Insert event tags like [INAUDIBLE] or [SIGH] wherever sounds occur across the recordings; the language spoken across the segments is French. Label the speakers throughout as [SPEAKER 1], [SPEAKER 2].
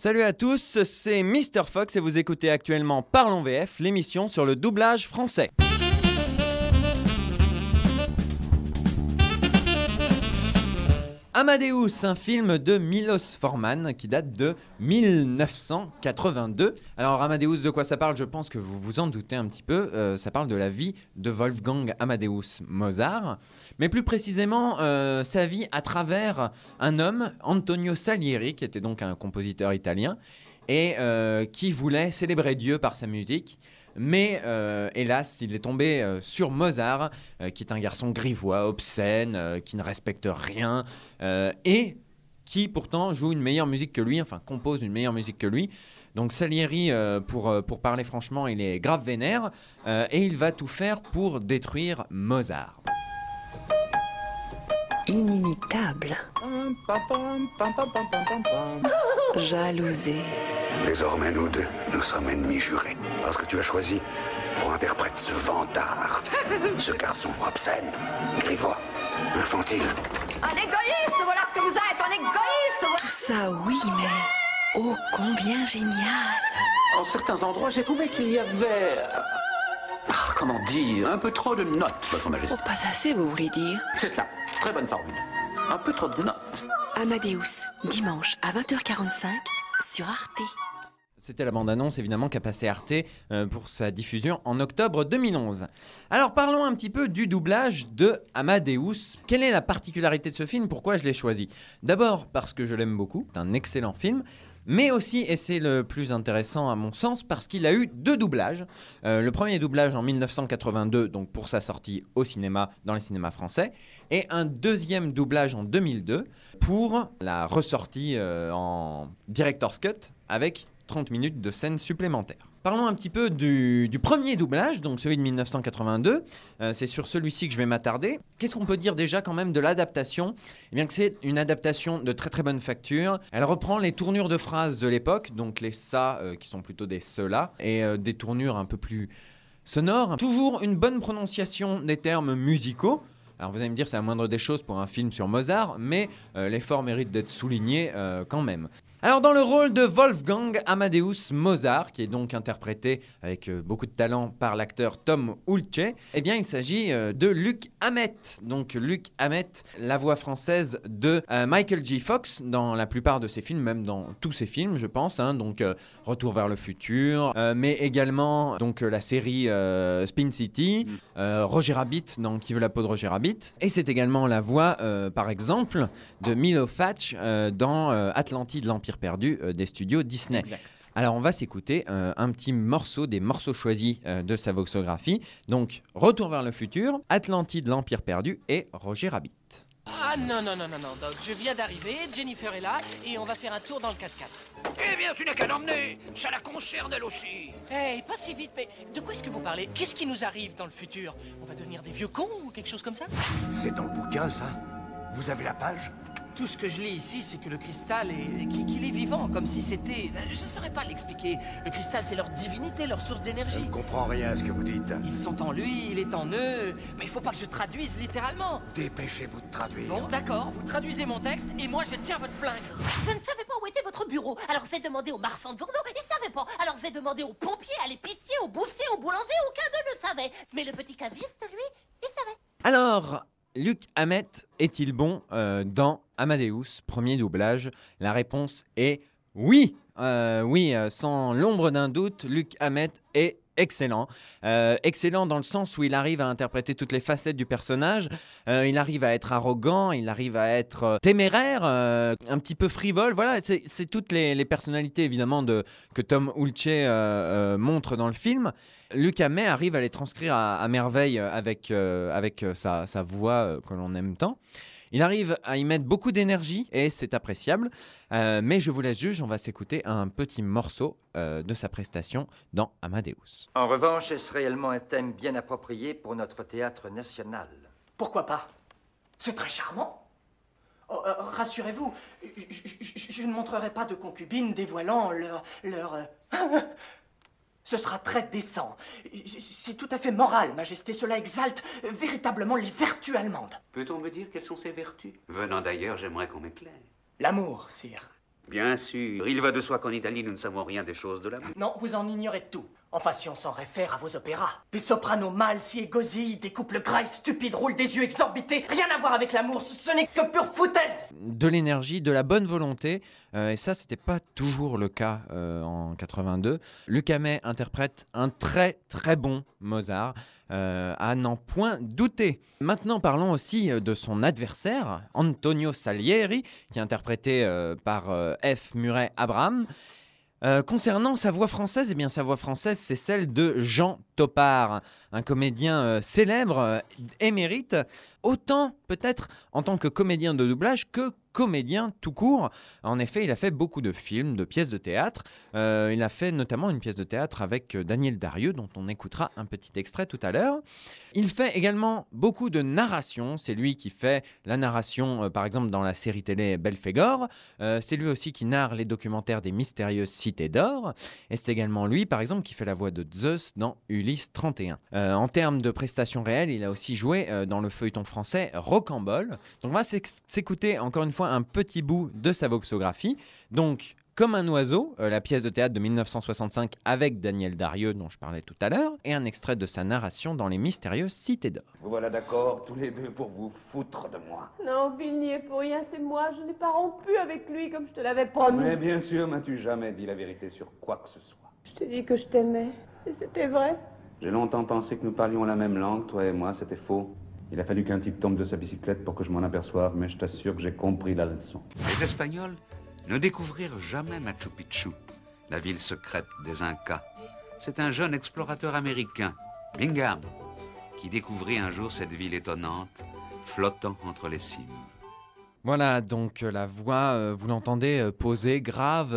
[SPEAKER 1] Salut à tous, c'est Mr Fox et vous écoutez actuellement Parlons VF, l'émission sur le doublage français. Amadeus, un film de Milos Forman qui date de 1982. Alors Amadeus, de quoi ça parle? Je pense que vous vous en doutez un petit peu. Euh, ça parle de la vie de Wolfgang Amadeus Mozart, mais plus précisément euh, sa vie à travers un homme, Antonio Salieri, qui était donc un compositeur italien et euh, qui voulait célébrer Dieu par sa musique. Mais euh, hélas, il est tombé euh, sur Mozart, euh, qui est un garçon grivois, obscène, euh, qui ne respecte rien, euh, et qui pourtant joue une meilleure musique que lui, enfin compose une meilleure musique que lui. Donc Salieri, euh, pour, pour parler franchement, il est grave vénère, euh, et il va tout faire pour détruire Mozart.
[SPEAKER 2] Inimitable. Jalousé.
[SPEAKER 3] Désormais, nous deux, nous sommes ennemis jurés. Parce que tu as choisi pour interprète ce vantard, [LAUGHS] ce garçon obscène, grivois, infantile.
[SPEAKER 4] Un égoïste, voilà ce que vous êtes, un égoïste voilà-
[SPEAKER 2] Tout ça, oui, mais oh combien génial.
[SPEAKER 5] En certains endroits, j'ai trouvé qu'il y avait. euh, ah, comment dire Un peu trop de notes, Votre Majesté.
[SPEAKER 2] Oh, pas assez, vous voulez dire
[SPEAKER 5] C'est cela. Très bonne formule. Un peu trop de notes.
[SPEAKER 2] Amadeus, dimanche à 20h45 sur Arte.
[SPEAKER 1] C'était la bande-annonce évidemment qu'a passé Arte euh, pour sa diffusion en octobre 2011. Alors parlons un petit peu du doublage de Amadeus. Quelle est la particularité de ce film? Pourquoi je l'ai choisi? D'abord parce que je l'aime beaucoup, c'est un excellent film. Mais aussi, et c'est le plus intéressant à mon sens, parce qu'il a eu deux doublages. Euh, le premier doublage en 1982, donc pour sa sortie au cinéma, dans les cinémas français, et un deuxième doublage en 2002 pour la ressortie euh, en Director's Cut avec 30 minutes de scènes supplémentaires. Parlons un petit peu du, premier doublage, donc celui de 1982. Euh, c'est sur celui-ci que je vais m'attarder. Qu'est-ce qu'on peut dire déjà quand même de l'adaptation? Eh bien que c'est une adaptation de très très bonne facture. Elle reprend les tournures de phrases de l'époque, donc les ça euh, qui sont plutôt des cela, et euh, des tournures un peu plus sonores. Toujours une bonne prononciation des termes musicaux. Alors vous allez me dire c'est la moindre des choses pour un film sur Mozart, mais l'effort mérite d'être souligné quand même. Alors dans le rôle de Wolfgang Amadeus Mozart, qui est donc interprété avec euh, beaucoup de talent par l'acteur Tom Hulce, eh bien il s'agit euh, de Luc Hamet. Donc Luc Hamet, la voix française de euh, Michael J. Fox dans la plupart de ses films, même dans tous ses films je pense. hein. donc euh, Retour vers le futur, euh, mais également donc la série Spin City, euh, Roger Rabbit dans Qui veut la peau de Roger Rabbit. Et c'est également la voix, par exemple, de Milo Fatch dans Atlantide, l'Empire perdu euh, des studios Disney. Alors on va s'écouter euh, un petit morceau des morceaux choisis euh, de sa voxographie. Donc Retour vers le futur, Atlantide, l'Empire perdu et Roger Rabbit.
[SPEAKER 6] Ah non, non, non, non, non, Doc, je viens d'arriver, Jennifer est là, et on va faire un tour dans le 4x4.
[SPEAKER 7] Eh bien, tu n'as qu'à l'emmener. Ça la concerne, elle aussi.
[SPEAKER 6] Hey, pas si vite, mais de quoi est-ce que vous parlez? Qu'est-ce qui nous arrive dans le futur? On va devenir des vieux cons ou quelque chose comme ça?
[SPEAKER 3] C'est dans le bouquin, ça. Vous avez la page?
[SPEAKER 6] Tout ce que je lis ici, c'est que le cristal est... qu'il est vivant, comme si c'était... Je ne saurais pas l'expliquer. Le cristal, c'est leur divinité, leur source
[SPEAKER 3] Je
[SPEAKER 6] d'énergie.
[SPEAKER 3] ne comprends rien à ce que vous dites.
[SPEAKER 6] Ils sont en lui, il est en eux, mais il faut pas que je traduise littéralement.
[SPEAKER 3] Dépêchez-vous de traduire.
[SPEAKER 6] Bon, d'accord, vous traduisez mon texte, et moi je tiens votre flingue.
[SPEAKER 4] Je ne savais pas où était votre bureau. Alors j'ai demandé aux marchands de journaux, ils savaient pas. Alors j'ai demandé aux pompiers, à l'épicier, au boussier, au boulanger, aucun d'eux ne savait. Mais le petit caviste, lui, il savait.
[SPEAKER 1] Alors, Luc Hamet est-il bon euh, dans Amadeus, premier doublage? La réponse est oui. Euh, oui, euh, sans l'ombre d'un doute, Luc Hamet est excellent. Excellent dans le sens où il arrive à interpréter toutes les facettes du personnage. Il arrive à être arrogant, il arrive à être téméraire, un petit peu frivole. Voilà, c'est toutes les, personnalités évidemment de, que Tom Hulce montre dans le film. Luc Hamet arrive à les transcrire à, à merveille avec, euh, avec euh, sa, sa voix euh, que l'on aime tant. Il arrive à y mettre beaucoup d'énergie et c'est appréciable. Euh, mais je vous laisse juge, on va s'écouter un petit morceau euh, de sa prestation dans Amadeus.
[SPEAKER 8] En revanche, est-ce réellement un thème bien approprié pour notre théâtre national?
[SPEAKER 6] Pourquoi pas? C'est très charmant. Oh, euh, Rassurez-vous, je, ne montrerai pas de concubines dévoilant leur... leur euh, [LAUGHS] Ce sera très décent. C'est tout à fait moral, Majesté. Cela exalte véritablement les vertus allemandes.
[SPEAKER 7] Peut-on me dire quelles sont ses vertus? Venant d'ailleurs, j'aimerais qu'on m'éclaire.
[SPEAKER 6] L'amour, sire.
[SPEAKER 5] Bien sûr. Il va de soi qu'en Italie, nous ne savons rien des choses de l'amour.
[SPEAKER 6] Non, vous en ignorez tout. Enfin, si on s'en réfère à vos opéras. Des sopranos mâles si égosillent, des couples grailles stupides roulent des yeux exorbités. Rien à voir avec l'amour, ce n'est que pure foutaise
[SPEAKER 1] de l'énergie, de la bonne volonté. euh, et ça, c'était pas toujours le cas euh, en 82. Luc Hamet interprète un très très bon Mozart, euh, à n'en point douter. Maintenant, parlons aussi de son adversaire, Antonio Salieri, qui est interprété par F. Murray Abraham. Euh, concernant sa voix française, eh bien sa voix française, c'est celle de Jean Topard, un comédien euh, célèbre, euh, émérite, autant peut-être en tant que comédien de doublage que comédien tout court. En effet, il a fait beaucoup de films, de pièces de théâtre. Euh, il a fait notamment une pièce de théâtre avec euh, Daniel Darieux, dont on écoutera un petit extrait tout à l'heure. Il fait également beaucoup de narration. C'est lui qui fait la narration, euh, par exemple, dans la série télé Belphégor. C'est lui aussi qui narre les documentaires des mystérieuses cités d'or. Et c'est également lui, par exemple, qui fait la voix de Zeus dans Ulysse 31. Euh, en termes de prestations réelles, il a aussi joué dans le feuilleton français Rocambole. Donc on va s'écouter encore une fois un petit bout de sa voxographie. Donc, comme un oiseau, euh, la pièce de théâtre de 1965 avec Daniel Darieux dont je parlais tout à l'heure, et un extrait de sa narration dans les mystérieuses cités d'or.
[SPEAKER 5] Vous voilà d'accord, tous les deux, pour vous foutre de moi.
[SPEAKER 9] Non, Bill n'y est pour rien, c'est moi. Je n'ai pas rompu avec lui comme je te l'avais promis.
[SPEAKER 5] Mais bien sûr, m'as-tu jamais dit la vérité sur quoi que ce soit?
[SPEAKER 9] Je t'ai dit que je t'aimais. Et c'était vrai.
[SPEAKER 5] J'ai longtemps pensé que nous parlions la même langue, toi et moi, c'était faux. Il a fallu qu'un type tombe de sa bicyclette pour que je m'en aperçoive, mais je t'assure que j'ai compris la leçon. Les Espagnols ne découvrirent jamais Machu Picchu, la ville secrète des Incas. C'est un jeune explorateur américain, Bingham, qui découvrit un jour cette ville étonnante, flottant entre les cimes.
[SPEAKER 1] Voilà, donc euh, la voix, euh, vous l'entendez, euh, posée, grave,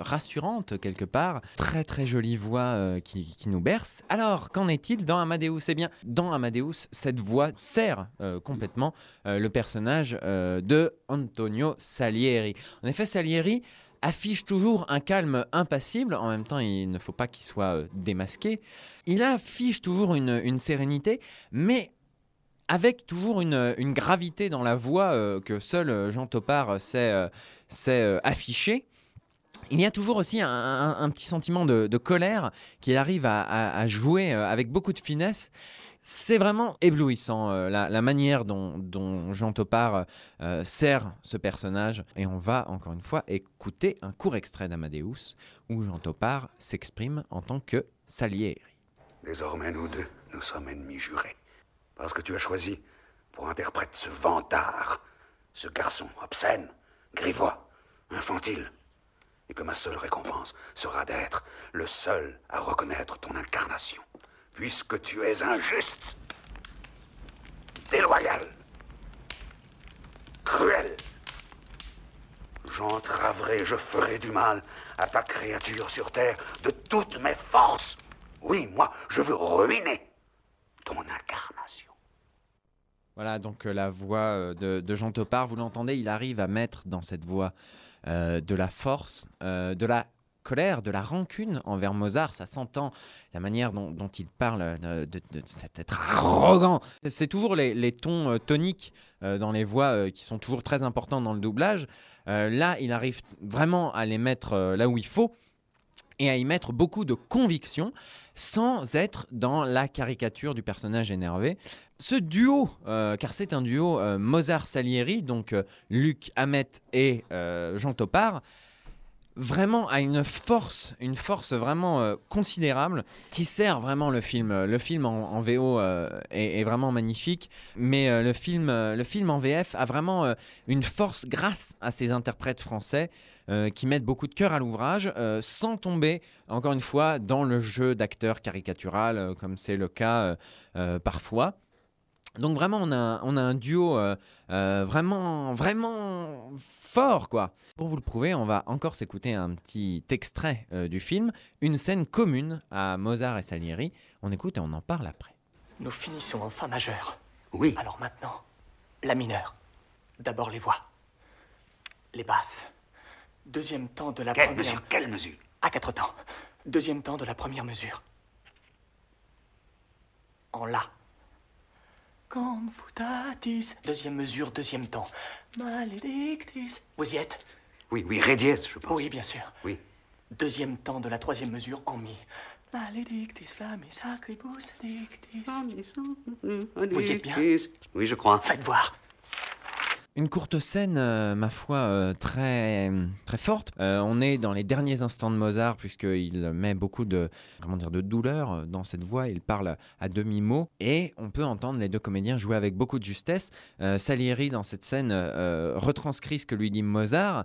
[SPEAKER 1] rassurante quelque part. Très très jolie voix qui, nous berce. Alors, qu'en est-il dans Amadeus? Eh bien, dans Amadeus, cette voix sert complètement le personnage de Antonio Salieri. En effet, Salieri affiche toujours un calme impassible, en même temps il ne faut pas qu'il soit démasqué. Il affiche toujours une sérénité, mais avec toujours une, gravité dans la voix euh, que seul euh, Jean Topard sait, euh, sait, euh, afficher. Il y a toujours aussi un, petit sentiment de, colère qu'il arrive à, jouer avec beaucoup de finesse. C'est vraiment éblouissant la, manière dont, Jean Topard sert ce personnage. Et on va encore une fois écouter un court extrait d'Amadeus où Jean Topard s'exprime en tant que Salieri.
[SPEAKER 3] Désormais, nous deux, nous sommes ennemis jurés. Parce que tu as choisi pour interprète ce vantard, ce garçon obscène, grivois, infantile. Et que ma seule récompense sera d'être le seul à reconnaître ton incarnation. Puisque tu es injuste, déloyal, cruel. J'entraverai, je ferai du mal à ta créature sur terre de toutes mes forces. Oui, moi, je veux ruiner
[SPEAKER 1] Voilà, donc euh, la voix euh, de, Jean Topard, vous l'entendez, il arrive à mettre dans cette voix euh, de la force, de la colère, de la rancune envers Mozart. Ça s'entend, la manière dont, il parle, de, cet être arrogant. C'est toujours les, tons toniques dans les voix qui sont toujours très importants dans le doublage. Là, il arrive vraiment à les mettre là où il faut et à y mettre beaucoup de conviction sans être dans la caricature du personnage énervé. Ce duo, euh, car c'est un duo euh, Mozart-Salieri, donc euh, Luc Hamet et Jean Topard, vraiment a une force, une force vraiment considérable qui sert vraiment le film. Le film en, VO est, vraiment magnifique, mais le, film, le film en VF a vraiment une force grâce à ces interprètes français euh, qui mettent beaucoup de cœur à l'ouvrage euh, sans tomber, encore une fois, dans le jeu d'acteur caricatural, euh, comme c'est le cas euh, euh, parfois. Donc vraiment, on a, un- on a un duo euh, euh, vraiment, vraiment fort, quoi. Pour vous le prouver, on va encore s'écouter un petit extrait euh, du film, une scène commune à Mozart et Salieri. On écoute et on en parle après.
[SPEAKER 6] Nous finissons en fa majeur.
[SPEAKER 3] Oui.
[SPEAKER 6] Alors maintenant, la mineure. D'abord les voix. Les basses. Deuxième temps de la
[SPEAKER 3] Quelle
[SPEAKER 6] première...
[SPEAKER 3] mesure Quelle mesure?
[SPEAKER 6] À quatre temps. Deuxième temps de la première mesure. En la. Confutatis. Deuxième mesure, deuxième temps. Maledictis. Vous y êtes?
[SPEAKER 3] Oui, oui, ré dièse, je pense.
[SPEAKER 6] Oui, bien sûr.
[SPEAKER 3] Oui.
[SPEAKER 6] Deuxième temps de la troisième mesure en mi. Maledictis flammis sacribus dictis. Vous y êtes bien?
[SPEAKER 3] Oui, je crois.
[SPEAKER 6] Faites voir.
[SPEAKER 1] Une courte scène, euh, ma foi, euh, très, très forte. Euh, on est dans les derniers instants de Mozart, puisqu'il met beaucoup de, comment dire, de douleur dans cette voix. Il parle à demi-mot. Et on peut entendre les deux comédiens jouer avec beaucoup de justesse. Salieri, dans cette scène, retranscrit ce que lui dit Mozart.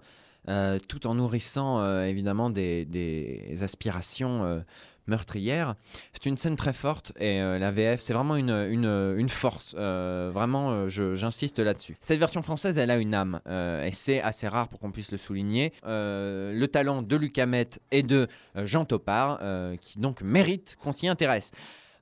[SPEAKER 1] tout en nourrissant évidemment des, des aspirations meurtrière. C'est une scène très forte et euh, la VF, c'est vraiment une, une, force. Euh, vraiment, euh, j'insiste là-dessus. Cette version française, elle a une âme et c'est assez rare pour qu'on puisse le souligner. le talent de Luc Hamet et de Jean Topard qui donc mérite qu'on s'y intéresse.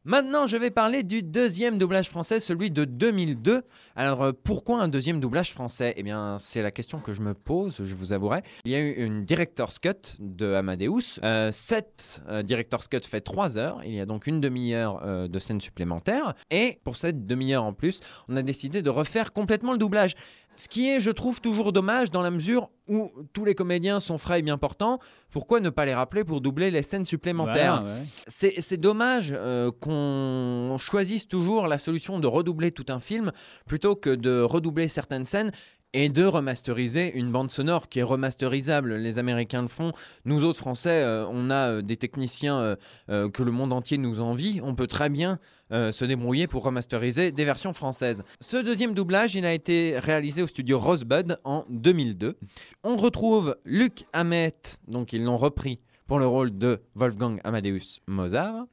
[SPEAKER 1] Maintenant, je vais parler du deuxième doublage français, celui de 2002. Alors, euh, pourquoi un deuxième doublage français? Eh bien, c'est la question que je me pose, je vous avouerai. Il y a eu une Director's Cut de Amadeus. Euh, cette euh, Director's Cut fait 3 heures. Il y a donc une demi-heure de scène supplémentaire. Et pour cette demi-heure en plus, on a décidé de refaire complètement le doublage. Ce qui est, je trouve, toujours dommage dans la mesure où tous les comédiens sont frais et bien portants. Pourquoi ne pas les rappeler pour doubler les scènes supplémentaires C'est dommage euh, qu'on choisisse toujours la solution de redoubler tout un film plutôt que de redoubler certaines scènes et de remasteriser une bande sonore qui est remasterisable. Les Américains le font. Nous autres Français, euh, on a euh, des techniciens euh, que le monde entier nous envie. On peut très bien se débrouiller pour remasteriser des versions françaises. Ce deuxième doublage, il a été réalisé au studio Rosebud en 2002. On retrouve Luc Hamet, donc ils l'ont repris pour le rôle de Wolfgang Amadeus Mozart.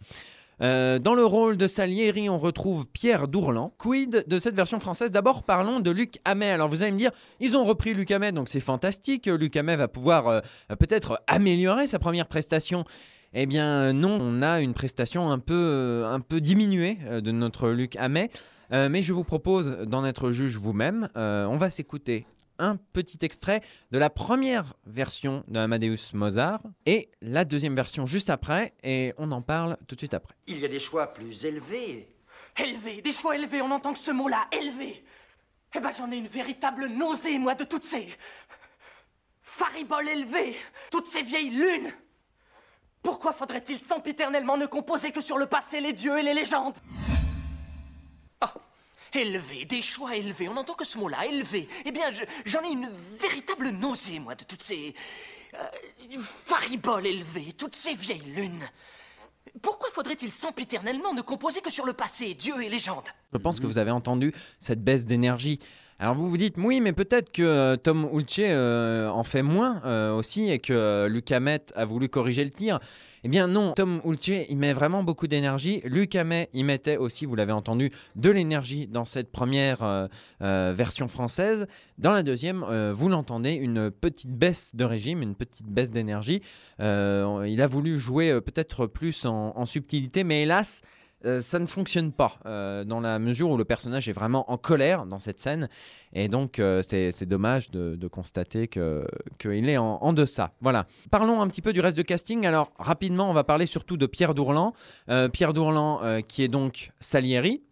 [SPEAKER 1] Euh, dans le rôle de Salieri, on retrouve Pierre Dourlan. Quid de cette version française? D'abord, parlons de Luc Hamet. Alors, vous allez me dire, ils ont repris Luc Hamet, donc c'est fantastique. Luc Hamet va pouvoir euh, peut-être améliorer sa première prestation. Eh bien, non, on a une prestation un peu, euh, un peu diminuée de notre Luc Hamet. mais je vous propose d'en être juge vous-même. on va s'écouter un petit extrait de la première version de Amadeus Mozart et la deuxième version juste après, et on en parle tout de suite après.
[SPEAKER 8] Il y a des choix plus élevés.
[SPEAKER 6] Élevés, des choix élevés, on entend que ce mot-là, élevé. Eh ben j'en ai une véritable nausée, moi, de toutes ces... fariboles élevées, toutes ces vieilles lunes. Pourquoi faudrait-il sempiternellement ne composer que sur le passé, les dieux et les légendes? Oh Élevé, des choix élevés. On n'entend que ce mot-là, élevé. Eh bien, j'en ai une véritable nausée, moi, de toutes ces. Euh, fariboles élevées, toutes ces vieilles lunes. Pourquoi faudrait-il sempiternellement ne composer que sur le passé, Dieu et légende?
[SPEAKER 1] Je pense que vous avez entendu cette baisse d'énergie. Alors vous vous dites, oui, mais peut-être que euh, Tom Ulce euh, en fait moins aussi et que Luc Hamet a voulu corriger le tir. Eh bien non, Tom Hultier, il met vraiment beaucoup d'énergie. Luc Hamet, il mettait aussi, vous l'avez entendu, de l'énergie dans cette première euh, euh, version française. Dans la deuxième, euh, vous l'entendez, une petite baisse de régime, une petite baisse d'énergie. il a voulu jouer peut-être plus en subtilité, mais hélas, euh, ça ne fonctionne pas euh, dans la mesure où le personnage est vraiment en colère dans cette scène. Et donc, euh, c'est dommage de, constater qu'il est en, deçà. Voilà. Parlons un petit peu du reste de casting. Alors, rapidement, on va parler surtout de Pierre Dourlan. Pierre Dourlan, qui est donc Salieri.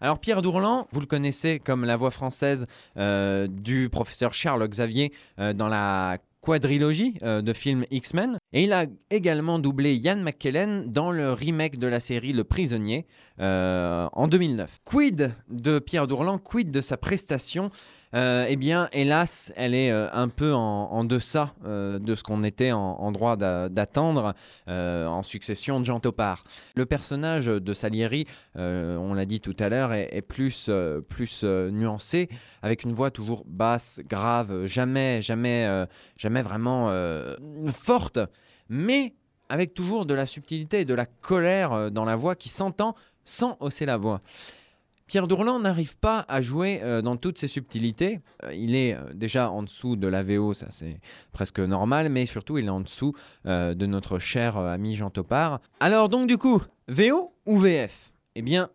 [SPEAKER 1] Alors Pierre Dourlan, vous le connaissez comme la voix française du professeur Charles Xavier dans la quadrilogie de films X-Men. Et il a également doublé Ian McKellen dans le remake de la série Le Prisonnier euh, en 2009. Quid de Pierre Dourlan, quid de sa prestation? Euh, eh bien, hélas, elle est euh, un peu en, deçà de ce qu'on était en, droit d'attendre en succession de Jean Topard. Le personnage de Salieri, on l'a dit tout à l'heure, est, plus, plus nuancé, avec une voix toujours basse, grave, jamais, jamais, jamais vraiment forte, mais avec toujours de la subtilité et de la colère dans la voix qui s'entend sans hausser la voix. Pierre Dourlan n'arrive pas à jouer euh, dans toutes ses subtilités. Euh, il est euh, déjà en dessous de la VO, ça c'est presque normal, mais surtout il est en dessous de notre cher ami Jean Topard. Alors donc du coup, VO ou VF Eh bien,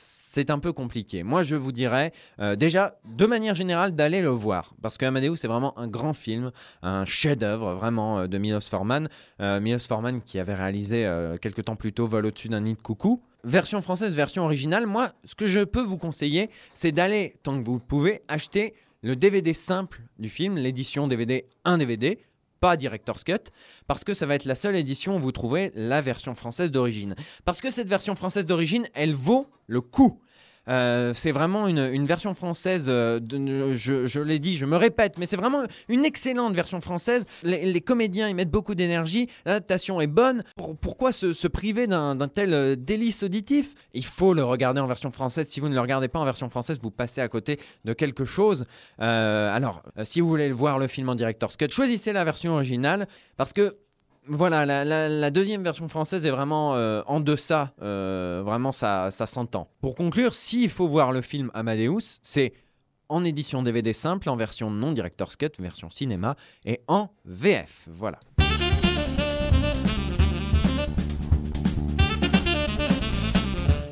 [SPEAKER 1] c'est un peu compliqué. Moi, je vous dirais déjà, de manière générale, d'aller le voir. Parce que Amadeus, c'est vraiment un grand film, un chef-d'œuvre vraiment de Milos Forman. Milos Forman qui avait réalisé quelques temps plus tôt Vol au-dessus d'un nid de coucou version française, version originale, moi, ce que je peux vous conseiller, c'est d'aller, tant que vous pouvez, acheter le DVD simple du film, l'édition DVD 1 DVD, pas Director's Cut, parce que ça va être la seule édition où vous trouverez la version française d'origine. Parce que cette version française d'origine, elle vaut le coup. Euh, c'est vraiment une, version française, euh, je, l'ai dit, je me répète, mais c'est vraiment une excellente version française. Les, comédiens y mettent beaucoup d'énergie, l'adaptation est bonne. Pour- pourquoi se, priver d'un tel euh, délice auditif? Il faut le regarder en version française. Si vous ne le regardez pas en version française, vous passez à côté de quelque chose. Alors, si vous voulez voir le film en director's cut, choisissez la version originale parce que voilà, la, deuxième version française est vraiment euh, en deçà. euh, vraiment, ça, ça s'entend. Pour conclure, s'il faut voir le film Amadeus, c'est en édition DVD simple, en version non director's cut, version cinéma, et en VF. Voilà.